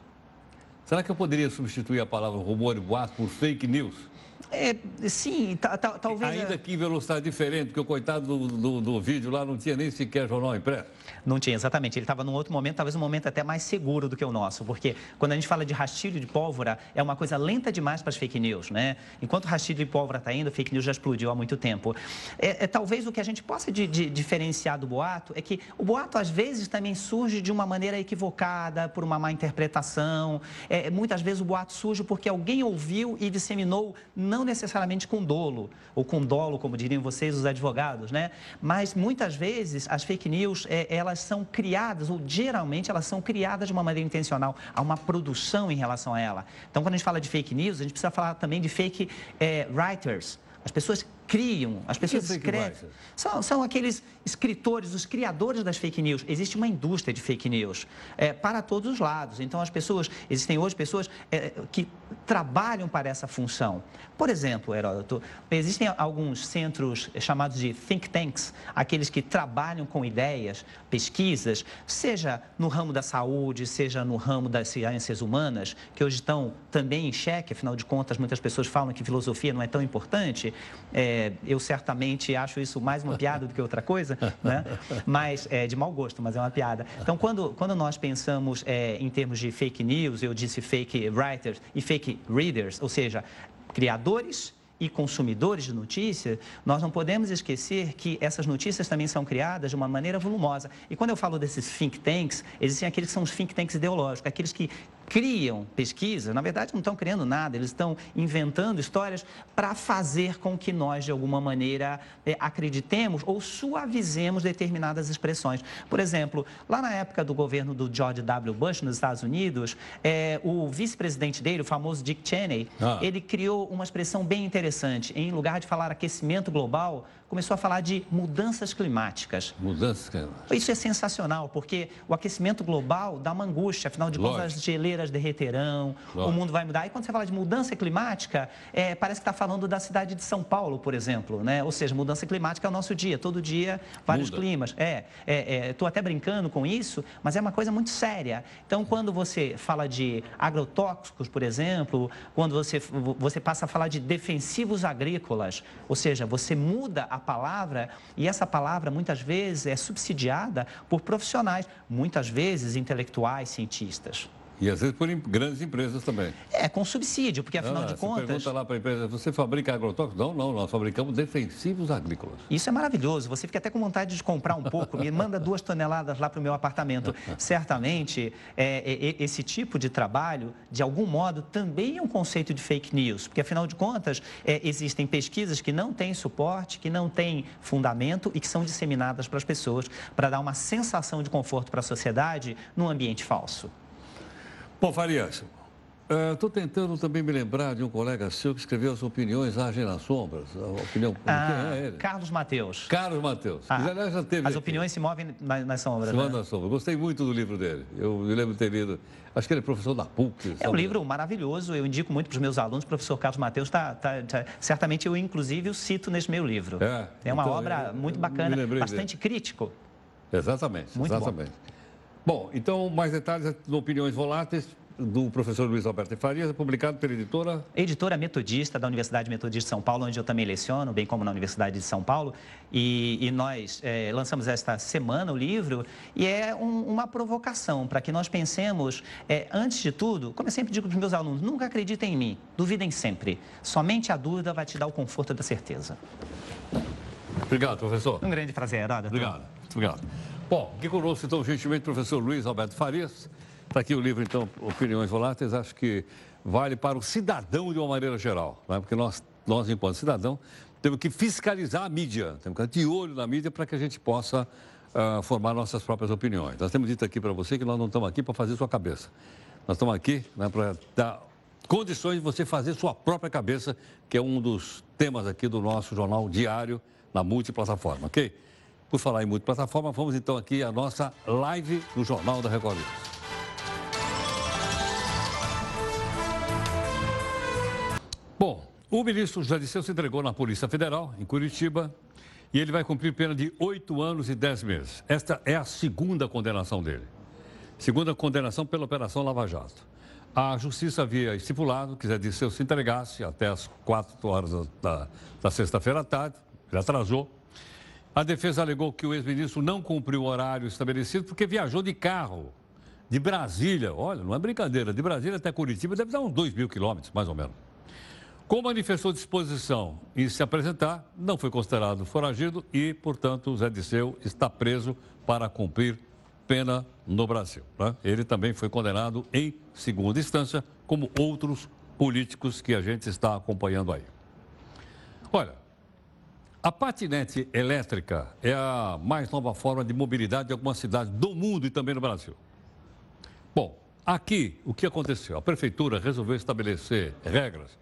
Será que eu poderia substituir a palavra rumor e boato por fake news? É, sim, talvez. Ainda que em velocidade diferente, porque o coitado do, do, do, vídeo lá não tinha nem sequer jornal impresso. Não tinha, exatamente. Ele estava num outro momento, talvez um momento até mais seguro do que o nosso, porque quando a gente fala de rastilho de pólvora, é uma coisa lenta demais para as fake news, né? Enquanto o rastilho de pólvora está indo, fake news já explodiu há muito tempo. É, é talvez o que a gente possa de, de, diferenciar do boato é que o boato, às vezes, também surge de uma maneira equivocada, por uma má interpretação. É, muitas vezes o boato surge porque alguém ouviu e disseminou não necessariamente com dolo, ou com dolo, como diriam vocês, os advogados, né? Mas muitas vezes as fake news, é, elas são criadas, ou geralmente elas são criadas de uma maneira intencional, há uma produção em relação a ela. Então, quando a gente fala de fake news, a gente precisa falar também de fake é, writers, as pessoas criam, as pessoas escrevem. São, são aqueles escritores, os criadores das fake news. Existe uma indústria de fake news é, para todos os lados. Então, as pessoas, existem hoje pessoas é, que trabalham para essa função. Por exemplo, Heródoto, existem alguns centros chamados de think tanks, aqueles que trabalham com ideias, pesquisas, seja no ramo da saúde, seja no ramo das ciências humanas, que hoje estão também em xeque, afinal de contas, muitas pessoas falam que filosofia não é tão importante. É, eu certamente acho isso mais uma piada do que outra coisa, né? mas é de mau gosto, mas é uma piada. Então, quando, quando nós pensamos é, em termos de fake news, eu disse fake writers e fake readers, ou seja, criadores e consumidores de notícia, nós não podemos esquecer que essas notícias também são criadas de uma maneira volumosa. E quando eu falo desses think tanks, existem aqueles que são os think tanks ideológicos, aqueles que criam pesquisa, na verdade não estão criando nada, eles estão inventando histórias para fazer com que nós, de alguma maneira, é, acreditemos ou suavizemos determinadas expressões. Por exemplo, lá na época do governo do George W. Bush nos Estados Unidos, é, o vice-presidente dele, o famoso Dick Cheney, ah. ele criou uma expressão bem interessante. Em lugar de falar aquecimento global, começou a falar de mudanças climáticas. Mudanças climáticas. Isso é sensacional, porque o aquecimento global dá uma angústia, afinal de contas, as geleiras derreterão, Lógico. o mundo vai mudar. E quando você fala de mudança climática, é, parece que está falando da cidade de São Paulo, por exemplo, né? Ou seja, mudança climática é o nosso dia, todo dia, vários Muda. climas. É, estou é, é, até brincando com isso, mas é uma coisa muito séria. Então, quando você fala de agrotóxicos, por exemplo, quando você, você passa a falar de defensivos agrícolas, ou seja, você muda a palavra e essa palavra muitas vezes é subsidiada por profissionais, muitas vezes intelectuais, cientistas. E às vezes por grandes empresas também. É, com subsídio, porque afinal não, de contas. Pergunta lá para a empresa, você fabrica agrotóxicos? Não, não, nós fabricamos defensivos agrícolas. Isso é maravilhoso, você fica até com vontade de comprar um pouco, me manda duas toneladas lá para o meu apartamento. Certamente, é, é, esse tipo de trabalho, de algum modo, também é um conceito de fake news, porque afinal de contas, é, existem pesquisas que não têm suporte, que não têm fundamento e que são disseminadas para as pessoas para dar uma sensação de conforto para a sociedade num ambiente falso. Bom, Farias, estou uh, tentando também me lembrar de um colega seu que escreveu as opiniões Agem nas Sombras. A opinião. Ah, é ele? Carlos Mateus. Carlos Mateus. Ah, aliás, já teve. As aqui. opiniões se movem nas, sombras. Se movem né? nas sombras. Gostei muito do livro dele. Eu me lembro de ter lido. Acho que ele é professor da PUC. É um livro maravilhoso. Eu indico muito para os meus alunos. O professor Carlos Mateus está. Tá, tá, certamente eu, inclusive, o cito nesse meu livro. É, é uma então, obra eu, muito bacana, bastante dele. crítico. Exatamente. Muito exatamente. Bom. Bom, então, mais detalhes do Opiniões Voláteis do professor Luiz Alberto Farias, publicado pela editora... Editora Metodista, da Universidade Metodista de São Paulo, onde eu também leciono, bem como na Universidade de São Paulo. E, e nós é, lançamos esta semana o livro e é um, uma provocação para que nós pensemos, é, antes de tudo, como eu sempre digo para os meus alunos, nunca acreditem em mim, duvidem sempre. Somente a dúvida vai te dar o conforto da certeza. Obrigado, professor. Um grande prazer, Heródoto. Obrigado, obrigado. Bom, aqui conosco, então, gentilmente, o professor Luiz Alberto Farias. Está aqui o livro, então, Opiniões Voláteis. Acho que vale para o cidadão de uma maneira geral, né? porque nós, nós, enquanto cidadão, temos que fiscalizar a mídia, temos que estar de olho na mídia para que a gente possa uh, formar nossas próprias opiniões. Nós temos dito aqui para você que nós não estamos aqui para fazer sua cabeça. Nós estamos aqui né, para dar condições de você fazer sua própria cabeça, que é um dos temas aqui do nosso jornal diário na multiplataforma, ok? Por falar em multiplataforma, vamos então aqui à nossa live do Jornal da Record. Bom, o ministro José Disseu se entregou na Polícia Federal, em Curitiba, e ele vai cumprir pena de oito anos e dez meses. Esta é a segunda condenação dele. Segunda condenação pela Operação Lava Jato. A justiça havia estipulado que Zé Disseu se entregasse até as quatro horas da, da sexta-feira à tarde, ele atrasou, a defesa alegou que o ex-ministro não cumpriu o horário estabelecido porque viajou de carro de Brasília. Olha, não é brincadeira, de Brasília até Curitiba deve dar uns 2 mil quilômetros, mais ou menos. Como manifestou disposição em se apresentar, não foi considerado foragido e, portanto, Zé Disseu está preso para cumprir pena no Brasil. Né? Ele também foi condenado em segunda instância, como outros políticos que a gente está acompanhando aí. Olha, a patinete elétrica é a mais nova forma de mobilidade de algumas cidades do mundo e também no Brasil. Bom, aqui o que aconteceu? A prefeitura resolveu estabelecer regras.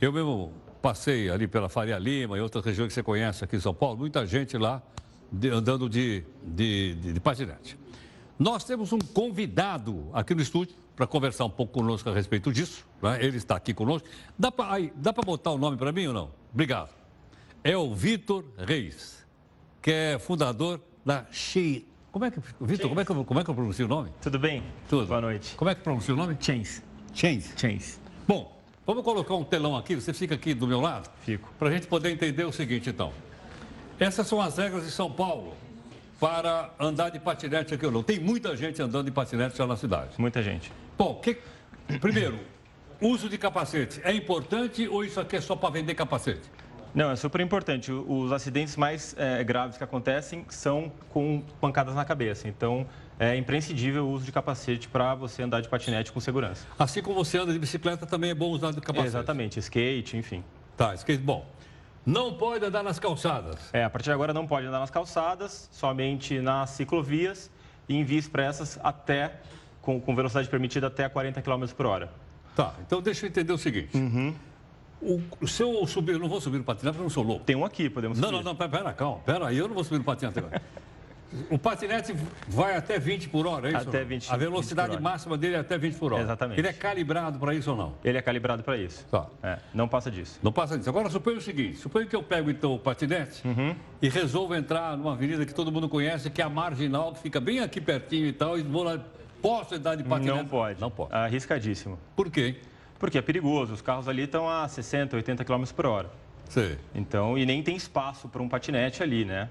Eu mesmo passei ali pela Faria Lima e outras regiões que você conhece aqui em São Paulo, muita gente lá de, andando de, de, de, de patinete. Nós temos um convidado aqui no estúdio para conversar um pouco conosco a respeito disso. Né? Ele está aqui conosco. Dá para botar o nome para mim ou não? Obrigado. É o Vitor Reis, que é fundador da Xi. Como é que, Vitor, como é, que, eu- como é que eu pronuncio o nome? Tudo bem? Tudo. Boa noite. Como é que pronuncia o nome? Chains. Chains. Chains. Bom, vamos colocar um telão aqui, você fica aqui do meu lado? Fico. Para a gente poder entender o seguinte, então. Essas são as regras de São Paulo para andar de patinete aqui ou não. Tem muita gente andando de patinete já na cidade. Muita gente. Bom, que... primeiro, uso de capacete é importante ou isso aqui é só para vender capacete? Não, é super importante. Os acidentes mais eh, graves que acontecem são com pancadas na cabeça. Então, é imprescindível o uso de capacete para você andar de patinete com segurança. Assim como você anda de bicicleta, também é bom usar de capacete. Exatamente, skate, enfim. Tá, skate, bom. Não pode andar nas calçadas. É, a partir de agora não pode andar nas calçadas, somente nas ciclovias e em vias expressas até, com, com velocidade permitida até 40 km por hora. Tá, então deixa eu entender o seguinte. Uhum. O, se eu subir, eu não vou subir no patinete porque eu não sou louco. Tem um aqui, podemos Não, subir. não, não, pera, pera, calma. Pera aí, eu não vou subir no patinete agora. O patinete vai até 20 por hora, é isso? Até ou não? 20 A velocidade 20 por hora. máxima dele é até 20 por hora. Exatamente. Ele é calibrado para isso ou não? Ele é calibrado para isso. Tá. É, não passa disso. Não passa disso. Agora, suponha o seguinte: suponha que eu pego então o patinete Uhum. e resolvo entrar numa avenida que todo mundo conhece, que é a Marginal, que fica bem aqui pertinho e tal, e vou lá. Posso andar de patinete? Não pode. Não pode. Arriscadíssimo. Por quê? Porque é perigoso. Os carros ali estão a 60, 80 km por hora. Sei. Então, e nem tem espaço para um patinete ali, né?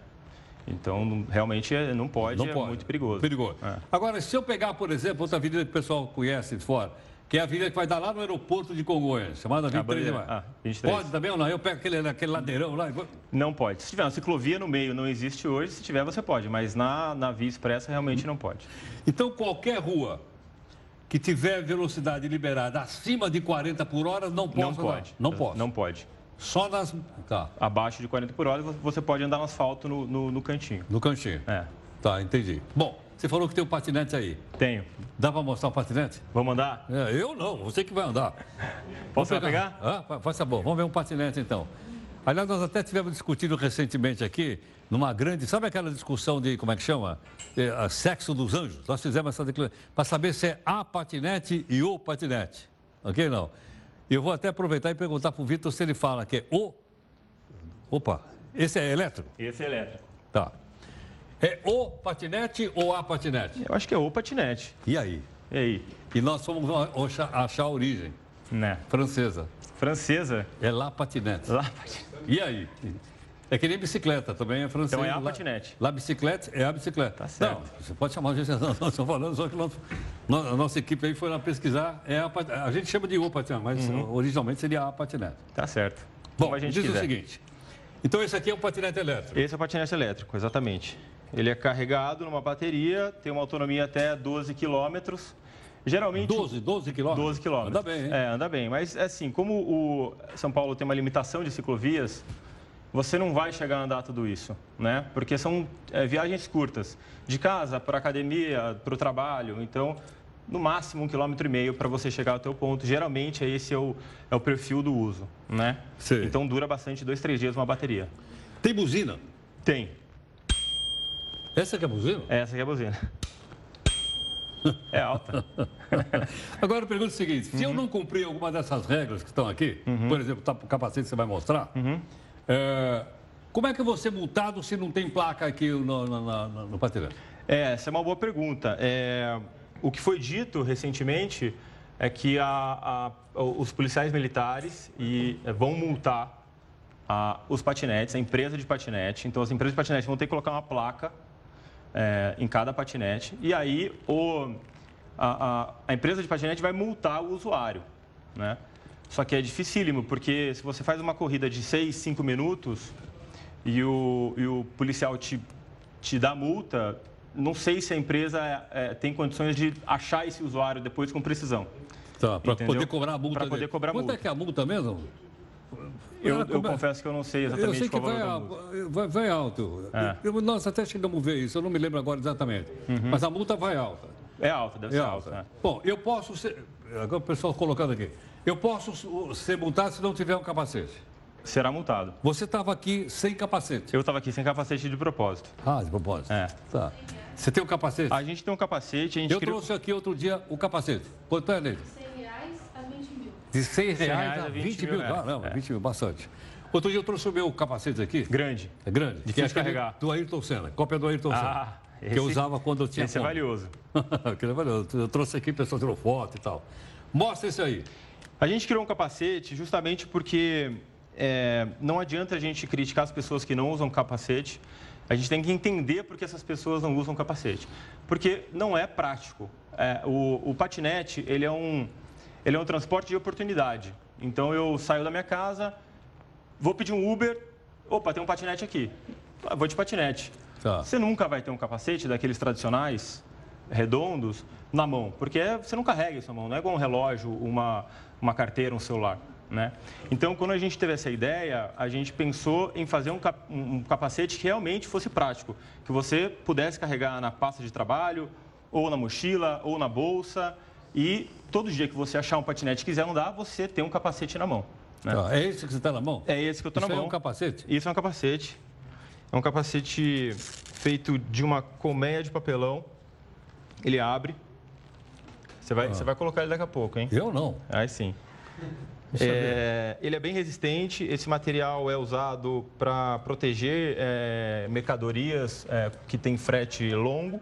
Então, realmente é- não pode, Não é pode. muito perigoso. Perigoso. É. Agora, se eu pegar, por exemplo, outra avenida que o pessoal conhece de fora, que é a avenida que vai dar lá no aeroporto de Congonhas, chamada 23 de maio. Ah, 23. Pode também ou não? Eu pego aquele, aquele ladeirão lá e vou... Não pode. Se tiver uma ciclovia no meio, não existe hoje. Se tiver, você pode. Mas na, na via expressa, realmente não pode. Então, qualquer rua que tiver velocidade liberada acima de 40 por hora, não posso não pode. Não posso. Não pode. Só nas... Tá, Abaixo de 40 por hora, você pode andar no asfalto no, no, no cantinho. no cantinho. É. Tá, entendi. Bom, você falou que tem um patinete aí. Tenho. Dá para mostrar o patinete? Vamos andar? É, eu não, você que vai andar. Posso lá pegar? Ah, fa- faça bom. Vamos ver um patinete então. Aliás, nós até tivemos discutido recentemente aqui, numa grande. Sabe aquela discussão de, como é que chama? É, a sexo dos anjos. Nós fizemos essa declaração para saber se é a patinete e o patinete. Ok? Não. E eu vou até aproveitar e perguntar para o Vitor se ele fala que é o. Opa, esse é elétrico? Esse é elétrico. Tá. É o patinete ou a patinete? Eu acho que é o patinete. E aí? E aí? E nós fomos achar achar a origem Né? francesa. Francesa? É lá patinete. Lá, patinete. E aí? É que nem bicicleta, também é francês. Então é a lá- patinete. Lá bicicleta é a bicicleta. Tá certo. Não, você pode chamar a gente, nós estamos falando, só que nós- a nossa equipe aí foi lá pesquisar, é a, a gente chama de o patinete, mas originalmente seria a patinete. Tá certo. Bom, Como a gente diz quiser. o seguinte, então esse aqui é um patinete elétrico. Esse é o patinete elétrico, exatamente. Ele é carregado numa bateria, tem uma autonomia até 12 quilômetros. Geralmente. 12, 12 quilômetros? 12 quilômetros. Anda bem, hein? É, anda bem. Mas, assim, como o São Paulo tem uma limitação de ciclovias, você não vai chegar a andar tudo isso, né? Porque são é, viagens curtas. De casa para academia, para o trabalho. Então, no máximo um quilômetro e meio para você chegar ao teu ponto. Geralmente, esse é o, é o perfil do uso, né? Sei. Então, dura bastante, dois, três dias uma bateria. Tem buzina? Tem. Essa aqui é a buzina? Essa aqui é a buzina. É alta. Agora eu pergunto o seguinte, se Uhum. eu não cumprir alguma dessas regras que estão aqui, por exemplo, tá, o capacete que você vai mostrar, Uhum. é, como é que eu vou ser multado se não tem placa aqui no, no, no, no patinete? É, essa é uma boa pergunta. É, o que foi dito recentemente é que a- a- os policiais militares e, é, vão multar a- os patinetes, a empresa de patinete. Então, as empresas de patinete vão ter que colocar uma placa é, em cada patinete. E aí, o, a, a- a empresa de patinete vai multar o usuário. Né? Só que é dificílimo, porque se você faz uma corrida de 6, 5 minutos e o, e o policial te, te dá multa, não sei se a empresa é, tem condições de achar esse usuário depois com precisão. Tá, para poder cobrar a multa Pra poder cobrar Quanto multa. é que é a multa mesmo? Eu, eu confesso que eu não sei Eu exatamente sei que qual vai, a- vai, vai alto. É. Eu- nós até chegamos a ver isso, eu não me lembro agora exatamente. Mas a multa vai alta. É alta, deve É ser alta. alta. né? Bom, eu posso ser. Agora o pessoal colocando aqui. Eu posso ser multado se não tiver um capacete. será multado. Você estava aqui sem capacete? Eu estava aqui sem capacete de propósito. Ah, de propósito. É. Tá. Você tem um capacete? A gente tem um capacete, a gente Eu criou- trouxe aqui outro dia o capacete. Quanto é nele? De 100 reais, a 20, mil. é. Caramba, É. 20 mil, bastante. Outro dia eu trouxe o meu capacete aqui. Grande. É grande. Difícil Que é de carregar. Do Ayrton Senna. Cópia do Ayrton Senna. Ah, que esse- eu usava quando eu tinha esse é valioso. Aquele é valioso. Eu trouxe aqui, o pessoal tirou foto e tal. Mostra esse aí. A gente criou um capacete justamente porque é, não adianta a gente criticar as pessoas que não usam capacete. A gente tem que entender por que essas pessoas não usam capacete. Porque não é prático. É, o, o patinete, ele é, um, ele é um transporte de oportunidade. Então, eu saio da minha casa, vou pedir um Uber, opa, tem um patinete aqui. Ah, vou de patinete. Tá. Você nunca vai ter um capacete daqueles tradicionais, redondos, na mão, porque você não carrega isso na mão, não é igual um relógio, uma, uma carteira, um celular. Né? Então, quando a gente teve essa ideia, a gente pensou em fazer um, cap- um capacete que realmente fosse prático, que você pudesse carregar na pasta de trabalho, ou na mochila, ou na bolsa, e todo dia que você achar um patinete e quiser andar, você tem um capacete na mão. né? Tá, É esse que você está na mão? É esse que eu estou na Isso mão. é um capacete? Isso é um capacete. É um capacete feito de uma colmeia de papelão. Ele abre. Você vai, você vai colocar ele daqui a pouco, hein? Ah. Eu não. Aí sim. É, ele é bem resistente. Esse material é usado para proteger é, mercadorias é, que têm frete longo.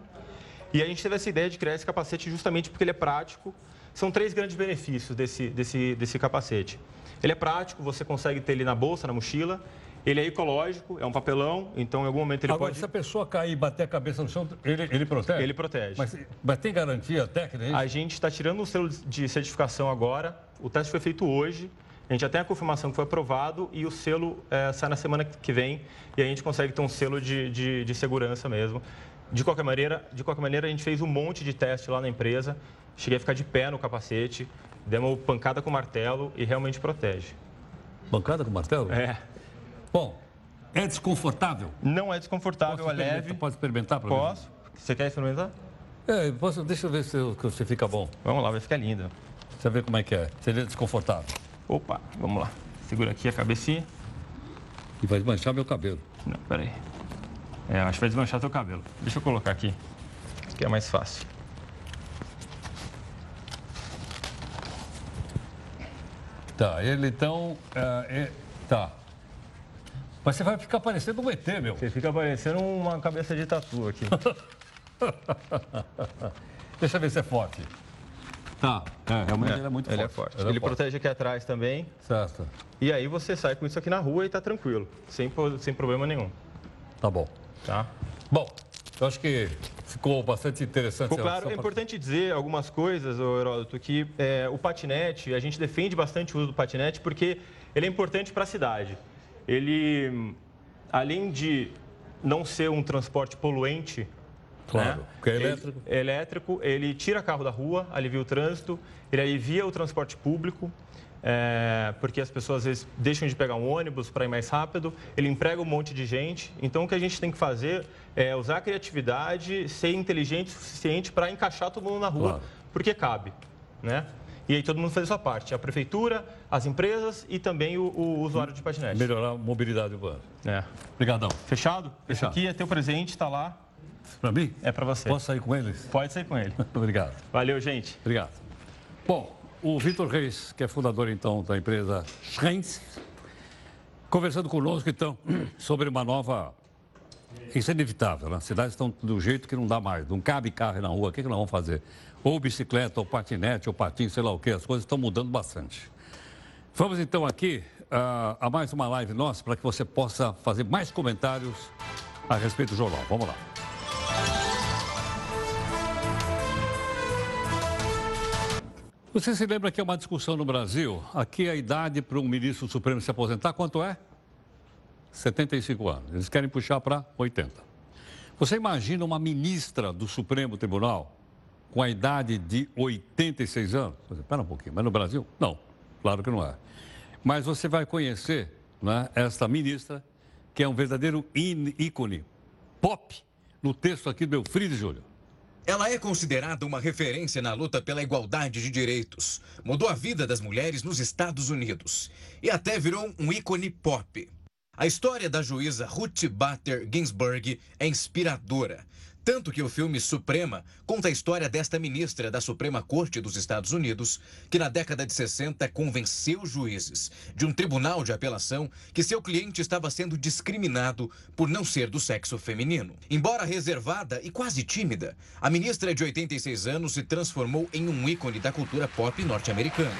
E a gente teve essa ideia de criar esse capacete justamente porque ele é prático. São três grandes benefícios desse, desse, desse capacete. Ele é prático, você consegue ter ele na bolsa, na mochila. Ele é ecológico, é um papelão, então em algum momento ele Agora, pode... se a pessoa cair e bater a cabeça no chão, ele, ele protege? Ele protege. Mas, mas tem garantia técnica? é isso? A gente está tirando o selo de certificação agora. O teste foi feito hoje. A gente já tem a confirmação que foi aprovado e o selo eh, sai na semana que vem e a gente consegue ter um selo de, de, de segurança mesmo. De qualquer maneira, de qualquer maneira, a gente fez um monte de teste lá na empresa. Cheguei a ficar de pé no capacete, demos pancada com martelo e realmente protege. Bancada com martelo? É. Bom, é desconfortável? Não é desconfortável, Posso é leve. Pode experimentar para mim? Posso? Você quer experimentar? É, posso, deixa eu ver se, eu- se você fica bom. Vamos lá, vai ficar lindo. Você vê como é que é. Seria desconfortável. Opa, vamos lá. Segura aqui a cabecinha. E vai desmanchar meu cabelo. Não, peraí. É, acho que vai desmanchar teu cabelo. Deixa eu colocar aqui, que é mais fácil. Tá, ele então. é, é- tá. Mas você vai ficar parecendo um ET, meu. Você fica parecendo uma cabeça de tatu aqui. Deixa eu ver se é forte. Tá, é, realmente ele é muito ele forte. é forte. Ele Ele, é protege aqui atrás também. Certo. E aí você sai com isso aqui na rua e tá tranquilo, sem, po- sem problema nenhum. Tá bom. Tá? Bom, eu acho que ficou bastante interessante. Ficou claro, é importante dizer algumas coisas, Heródoto, que é, o patinete, a gente defende bastante o uso do patinete porque ele é importante para a cidade. Ele, além de não ser um transporte poluente, Claro, né? porque é Ele- elétrico. é elétrico, ele tira carro da rua, alivia o trânsito, ele alivia o transporte público, é, porque as pessoas às vezes deixam de pegar um ônibus para ir mais rápido, ele emprega um monte de gente. Então o que a gente tem que fazer é usar a criatividade, ser inteligente o suficiente para encaixar todo mundo na rua, Claro. porque cabe, né? E aí todo mundo faz a sua parte, a prefeitura, as empresas e também o, o usuário de patinete. Melhorar a mobilidade urbana. É. Obrigadão. Fechado? Esse Fechado. aqui é teu presente, está lá, Para mim? é para você. Posso sair com eles? Pode sair com ele. Obrigado. Valeu, gente. Obrigado. Bom, o Vitor Reis, que é fundador então da empresa Schrens, conversando conosco então sobre uma nova. Isso é inevitável, né? As cidades estão do jeito que não dá mais, não cabe carro na rua, o que, que nós vamos fazer? Ou bicicleta, ou patinete, ou patins, sei lá o quê, as coisas estão mudando bastante. Vamos então aqui ah, a mais uma live nossa para que você possa fazer mais comentários a respeito do jornal. Vamos lá. Você se lembra que é uma discussão no Brasil? Aqui a idade para um ministro Supremo se aposentar, quanto é? 75 anos. Eles querem puxar para 80. Você imagina uma ministra do Supremo Tribunal com a idade de 86 anos? Espera um pouquinho, mas no Brasil? Não, claro que não é. Mas você vai conhecer né, esta ministra, que é um verdadeiro ícone pop no texto aqui do Belfride Júlio. Ela é considerada uma referência na luta pela igualdade de direitos. Mudou a vida das mulheres nos Estados Unidos e até virou um ícone pop. A história da juíza Ruth Bader Ginsburg é inspiradora. Tanto que o filme Suprema conta a história desta ministra da Suprema Corte dos Estados Unidos, que na década de 60 convenceu juízes de um tribunal de apelação que seu cliente estava sendo discriminado por não ser do sexo feminino. Embora reservada e quase tímida, a ministra de 86 anos se transformou em um ícone da cultura pop norte-americana.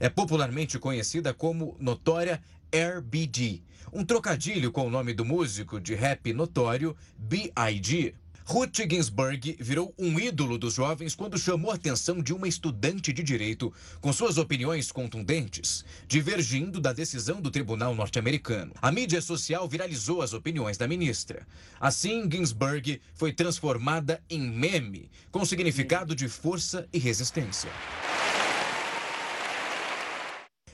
É popularmente conhecida como notória RBG, um trocadilho com o nome do músico de rap notório B.I.G. Ruth Ginsburg virou um ídolo dos jovens quando chamou a atenção de uma estudante de direito com suas opiniões contundentes, divergindo da decisão do tribunal norte-americano. A mídia social viralizou as opiniões da ministra. Assim, Ginsburg foi transformada em meme, com significado de força e resistência.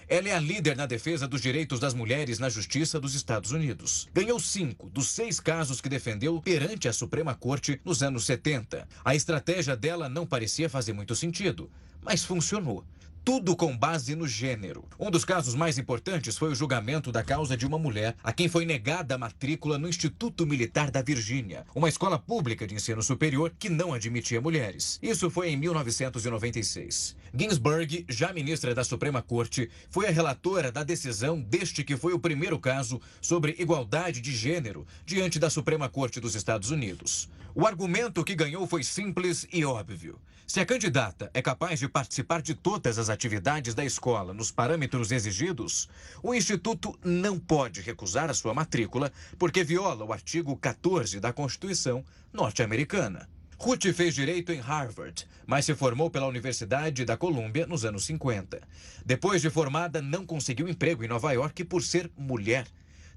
Ela é a líder na defesa dos direitos das mulheres na Justiça dos Estados Unidos. Ganhou cinco dos seis casos que defendeu perante a Suprema Corte nos anos 70. A estratégia dela não parecia fazer muito sentido, mas funcionou tudo com base no gênero. Um dos casos mais importantes foi o julgamento da causa de uma mulher a quem foi negada a matrícula no Instituto Militar da Virgínia, uma escola pública de ensino superior que não admitia mulheres. Isso foi em 1996. Ginsburg, já ministra da Suprema Corte, foi a relatora da decisão deste que foi o primeiro caso sobre igualdade de gênero diante da Suprema Corte dos Estados Unidos. O argumento que ganhou foi simples e óbvio. Se a candidata é capaz de participar de todas as atividades da escola nos parâmetros exigidos, o Instituto não pode recusar a sua matrícula porque viola o artigo 14 da Constituição norte-americana. Ruth fez direito em Harvard, mas se formou pela Universidade da Colômbia nos anos 50. Depois de formada, não conseguiu emprego em Nova York por ser mulher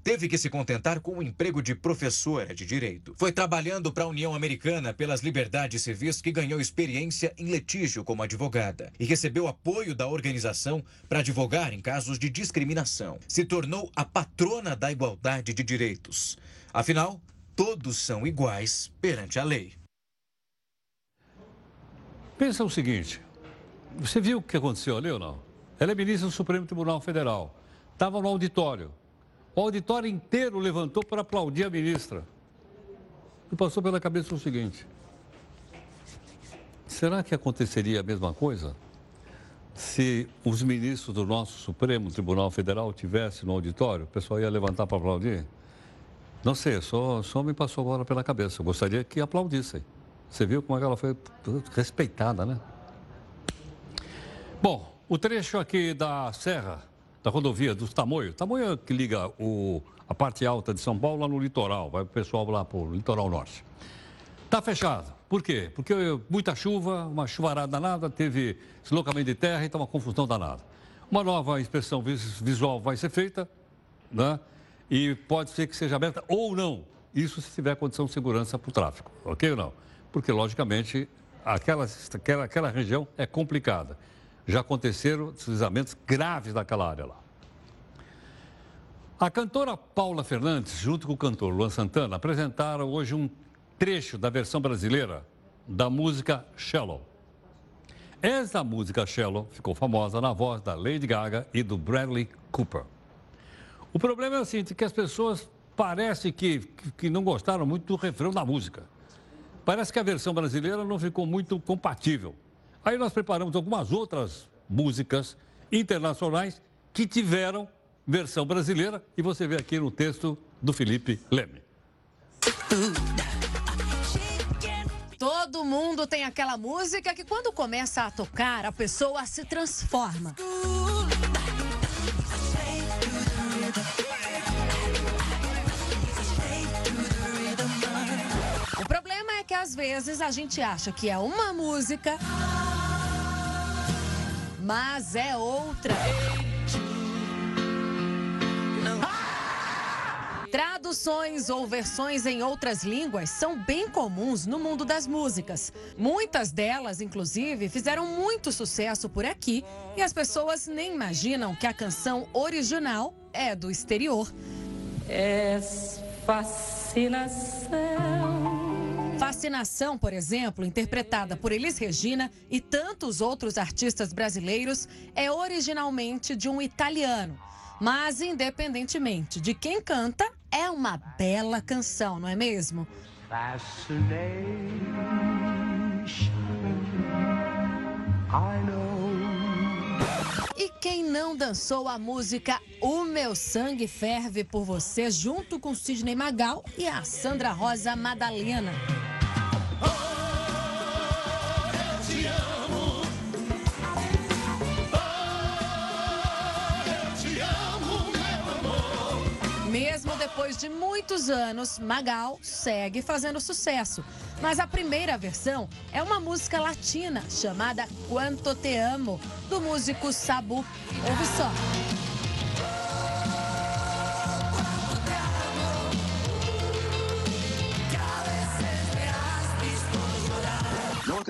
teve que se contentar com o emprego de professora de direito. Foi trabalhando para a União Americana pelas Liberdades Civis que ganhou experiência em litígio como advogada e recebeu apoio da organização para advogar em casos de discriminação. Se tornou a patrona da igualdade de direitos. Afinal, todos são iguais perante a lei. Pensa o seguinte: você viu o que aconteceu ali ou não? Ela é ministra do Supremo Tribunal Federal. Estava no auditório. O auditório inteiro levantou para aplaudir a ministra. E passou pela cabeça o seguinte: será que aconteceria a mesma coisa se os ministros do nosso Supremo Tribunal Federal tivessem no auditório? O pessoal ia levantar para aplaudir? Não sei, só, só me passou agora pela cabeça. Eu gostaria que aplaudissem. Você viu como ela foi respeitada, né? Bom, o trecho aqui da Serra da rodovia dos Tamoio. Tamoio é que liga o, a parte alta de São Paulo lá no litoral, vai o pessoal lá para o litoral norte. Está fechado. Por quê? Porque muita chuva, uma chuvarada danada, teve deslocamento de terra e está uma confusão danada. Uma nova inspeção visual vai ser feita, né? E pode ser que seja aberta ou não. Isso se tiver condição de segurança para o tráfego, ok ou não? Porque, logicamente, aquela, aquela, aquela região é complicada já aconteceram deslizamentos graves naquela área lá. A cantora Paula Fernandes, junto com o cantor Luan Santana, apresentaram hoje um trecho da versão brasileira da música Shallow. Essa música Shallow ficou famosa na voz da Lady Gaga e do Bradley Cooper. O problema é o seguinte, que as pessoas parece que, que não gostaram muito do refrão da música. Parece que a versão brasileira não ficou muito compatível. Aí nós preparamos algumas outras músicas internacionais que tiveram versão brasileira e você vê aqui no texto do Felipe Leme. Todo mundo tem aquela música que quando começa a tocar, a pessoa se transforma. O problema é que às vezes a gente acha que é uma música mas é outra. Traduções ou versões em outras línguas são bem comuns no mundo das músicas. Muitas delas, inclusive, fizeram muito sucesso por aqui e as pessoas nem imaginam que a canção original é do exterior. É fascinação Vacinação, por exemplo, interpretada por Elis Regina e tantos outros artistas brasileiros, é originalmente de um italiano. Mas, independentemente de quem canta, é uma bela canção, não é mesmo? E quem não dançou a música O Meu Sangue Ferve por Você, junto com Sidney Magal e a Sandra Rosa Madalena? Depois de muitos anos, Magal segue fazendo sucesso. Mas a primeira versão é uma música latina chamada Quanto Te Amo, do músico Sabu. Ouve só.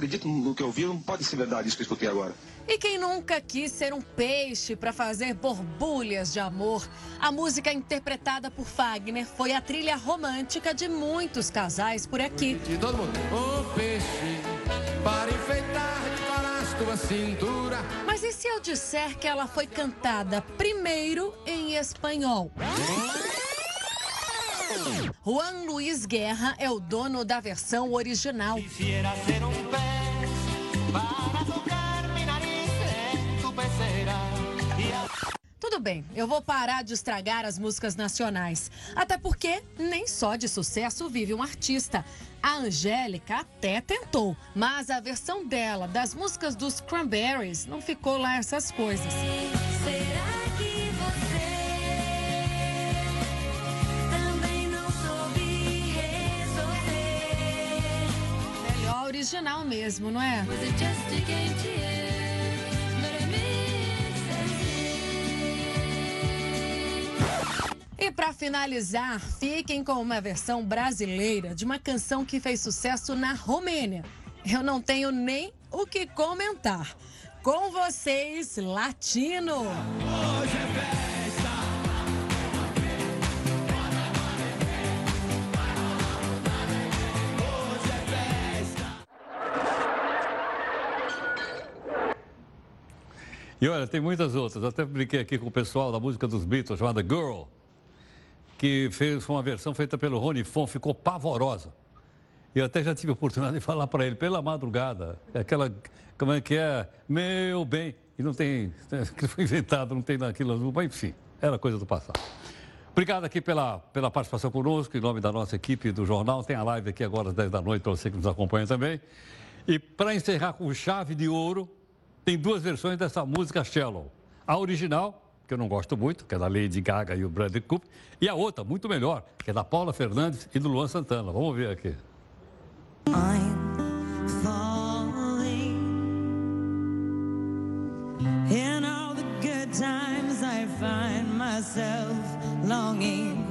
Acredito no que eu vi, não pode ser verdade isso que eu escutei agora. E quem nunca quis ser um peixe para fazer borbulhas de amor? A música interpretada por Fagner foi a trilha romântica de muitos casais por aqui. E todo mundo, um peixe para enfeitar de coras tua cintura. Mas e se eu disser que ela foi cantada primeiro em espanhol? Juan Luiz Guerra é o dono da versão original. Tudo bem, eu vou parar de estragar as músicas nacionais. Até porque nem só de sucesso vive um artista. A Angélica até tentou, mas a versão dela das músicas dos Cranberries não ficou lá essas coisas. Será original mesmo, não é? E para finalizar, fiquem com uma versão brasileira de uma canção que fez sucesso na Romênia. Eu não tenho nem o que comentar. Com vocês, Latino. E olha, tem muitas outras. Até brinquei aqui com o pessoal da música dos Beatles, chamada Girl, que fez uma versão feita pelo Rony Fon, ficou pavorosa. Eu até já tive a oportunidade de falar para ele, pela madrugada, aquela, como é que é, meu bem, e não tem, que foi inventado, não tem naquilo, mas enfim, era coisa do passado. Obrigado aqui pela, pela participação conosco, em nome da nossa equipe do jornal. Tem a live aqui agora às 10 da noite, para você que nos acompanha também. E para encerrar com chave de ouro, tem duas versões dessa música Shallow. A original, que eu não gosto muito, que é da Lady Gaga e o Bradley Cooper, e a outra, muito melhor, que é da Paula Fernandes e do Luan Santana. Vamos ver aqui. In all the good times, I find myself longing